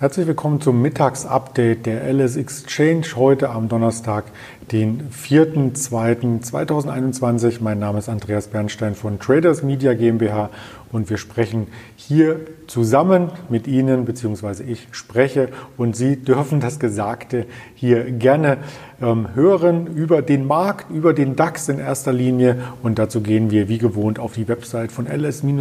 Herzlich willkommen zum Mittagsupdate der LS Exchange heute am Donnerstag, den 4.2.2021. Mein Name ist Andreas Bernstein von Traders Media GmbH und wir sprechen hier zusammen mit Ihnen, beziehungsweise ich spreche und Sie dürfen das Gesagte hier gerne ähm, hören über den Markt, über den DAX in erster Linie. Und dazu gehen wir wie gewohnt auf die Website von ls-x.de,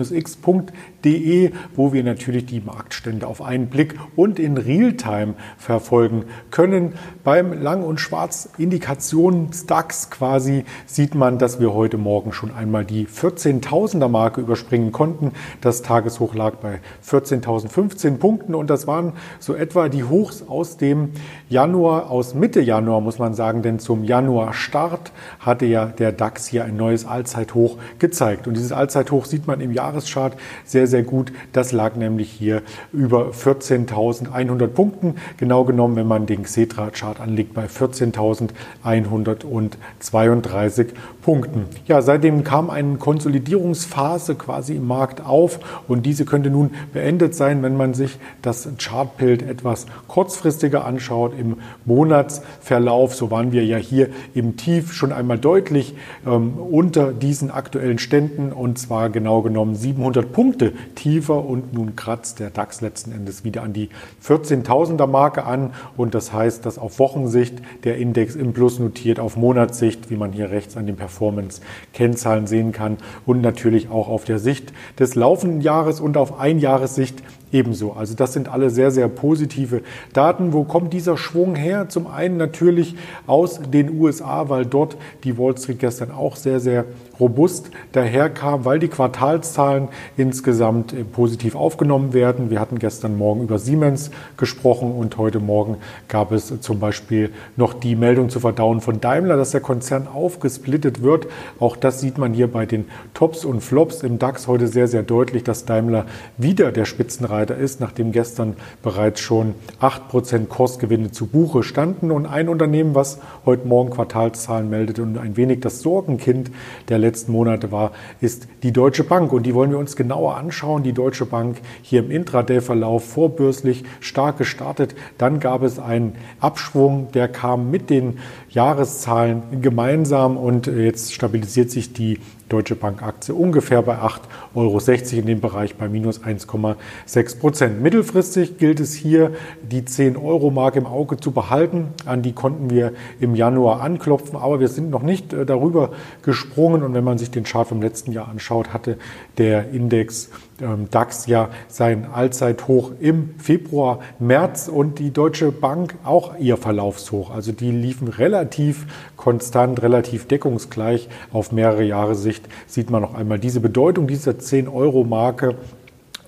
wo wir natürlich die Marktstände auf einen Blick und in Realtime verfolgen können. Beim Lang- und Schwarz-Indikations-DAX quasi sieht man, dass wir heute Morgen schon einmal die 14.000er Marke überspringen konnten. Das Tageshoch lag bei 14.015 Punkten und das waren so etwa die Hochs aus dem Januar, aus Mitte Januar muss man sagen, denn zum Januar-Start hatte ja der DAX hier ein neues Allzeithoch gezeigt. Und dieses Allzeithoch sieht man im Jahreschart sehr, sehr gut. Das lag nämlich hier über 14.100 Punkten. Genau genommen, wenn man den Xetra-Chart anlegt, bei 14.132 Punkten. Ja, seitdem kam eine Konsolidierungsphase quasi im Markt auf. Und diese könnte nun beendet sein, wenn man sich das Chartbild etwas kurzfristiger anschaut im Monatsverlauf. So waren wir ja hier im Tief schon einmal deutlich ähm, unter diesen aktuellen Ständen. Und zwar genau genommen 700 Punkte tiefer. Und nun kratzt der DAX letzten Endes wieder an die 14.000er Marke an. Und das heißt, dass auf Wochensicht der Index im Plus notiert, auf Monatssicht, wie man hier rechts an den Performance-Kennzahlen sehen kann. Und natürlich auch auf der Sicht des laufenden Jahres und auf Einjahressicht ebenso. Also das sind alle sehr, sehr positive Daten. Wo kommt dieser Schwung her? Zum einen natürlich aus den USA, weil dort die Wall Street gestern auch sehr, sehr robust daherkam, weil die Quartalszahlen insgesamt äh, positiv aufgenommen werden. Wir hatten gestern Morgen über Siemens gesprochen und heute Morgen gab es zum Beispiel noch die Meldung zu verdauen von Daimler, dass der Konzern aufgesplittet wird. Auch das sieht man hier bei den Tops und Flops im DAX heute sehr, sehr deutlich, dass Daimler wieder der Spitzenreiter Spitzenreiter ist, nachdem gestern bereits schon 8% Kursgewinne zu Buche standen. Und ein Unternehmen, was heute Morgen Quartalszahlen meldet und ein wenig das Sorgenkind der letzten Monate war, ist die Deutsche Bank. Und die wollen wir uns genauer anschauen. Die Deutsche Bank hier im Intraday-Verlauf vorbörslich stark gestartet. Dann gab es einen Abschwung, der kam mit den Jahreszahlen gemeinsam und jetzt stabilisiert sich die Deutsche Bank Aktie ungefähr bei 8,60 Euro in dem Bereich bei minus 1,6 Prozent. Mittelfristig gilt es hier, die 10-Euro-Marke im Auge zu behalten. An die konnten wir im Januar anklopfen, aber wir sind noch nicht äh, darüber gesprungen. Und wenn man sich den Chart vom letzten Jahr anschaut, hatte der Index ähm, DAX ja sein Allzeithoch im Februar, März und die Deutsche Bank auch ihr Verlaufshoch. Also die liefen relativ konstant, relativ deckungsgleich auf mehrere Jahre Sicht. Sieht man noch einmal diese Bedeutung dieser 10-Euro-Marke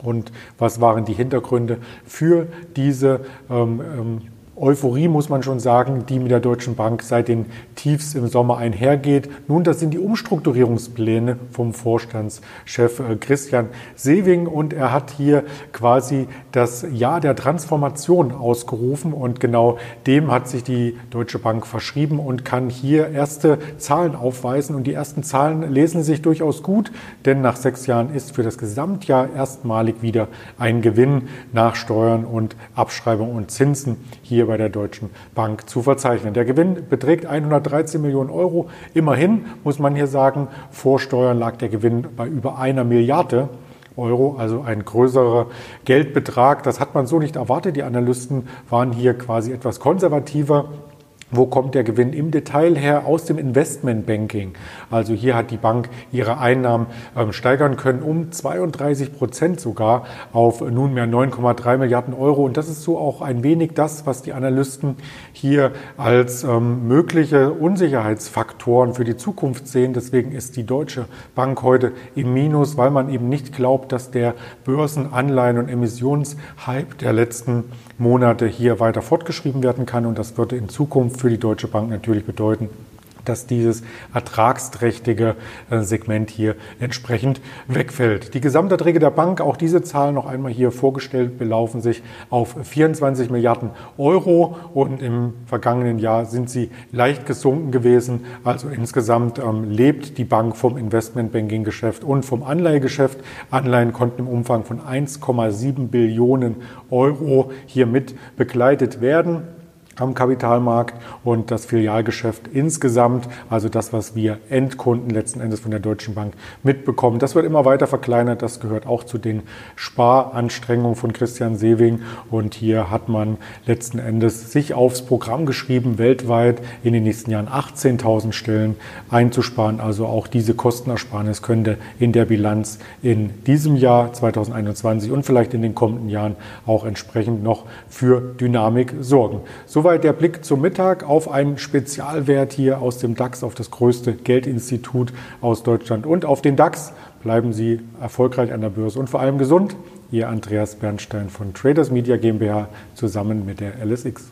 und was waren die Hintergründe für diese ähm, ähm, Euphorie, muss man schon sagen, die mit der Deutschen Bank seit den Tiefs im Sommer einhergeht. Nun, das sind die Umstrukturierungspläne vom Vorstandschef äh, Christian Sewing. Und er hat hier quasi das Jahr der Transformation ausgerufen. Und genau dem hat sich die Deutsche Bank verschrieben und kann hier erste Zahlen aufweisen. Und die ersten Zahlen lesen sich durchaus gut, denn nach sechs Jahren ist für das Gesamtjahr erstmalig wieder ein Gewinn nach Steuern und Abschreibung und Zinsen hier bei der Deutschen Bank zu verzeichnen. Der Gewinn beträgt 113 Millionen Euro. Immerhin muss man hier sagen, vor Steuern lag der Gewinn bei über einer Milliarde. Euro, also ein größerer Geldbetrag. Das hat man so nicht erwartet. Die Analysten waren hier quasi etwas konservativer. Wo kommt der Gewinn im Detail her? Aus dem Investmentbanking. Also hier hat die Bank ihre Einnahmen ähm, steigern können um 32 Prozent sogar auf nunmehr 9,3 Milliarden Euro. Und das ist so auch ein wenig das, was die Analysten hier als ähm, mögliche Unsicherheitsfaktoren für die Zukunft sehen. Deswegen ist die Deutsche Bank heute im Minus, weil man eben nicht glaubt, dass der Börsenanleihen- und Emissionshype der letzten Monate hier weiter fortgeschrieben werden kann. Und das würde in Zukunft für die Deutsche Bank natürlich bedeuten, dass dieses ertragsträchtige äh, Segment hier entsprechend wegfällt. Die Gesamterträge der Bank, auch diese Zahlen noch einmal hier vorgestellt, belaufen sich auf 24 Milliarden Euro und im vergangenen Jahr sind sie leicht gesunken gewesen. Also insgesamt ähm, lebt die Bank vom Investmentbanking-Geschäft und vom Anleihegeschäft. Anleihen konnten im Umfang von 1,7 Billionen Euro hier mit begleitet werden am Kapitalmarkt und das Filialgeschäft insgesamt, also das, was wir Endkunden letzten Endes von der Deutschen Bank mitbekommen, das wird immer weiter verkleinert. Das gehört auch zu den Sparanstrengungen von Christian Sewing. Und hier hat man letzten Endes sich aufs Programm geschrieben, weltweit in den nächsten Jahren 18.000 Stellen einzusparen. Also auch diese Kostenersparnis könnte in der Bilanz in diesem Jahr 2021 und vielleicht in den kommenden Jahren auch entsprechend noch für Dynamik sorgen. Soweit Soweit der Blick zum Mittag auf einen Spezialwert hier aus dem DAX, auf das größte Geldinstitut aus Deutschland und auf den DAX. Bleiben Sie erfolgreich an der Börse und vor allem gesund. Ihr Andreas Bernstein von Traders Media GmbH zusammen mit der LSX.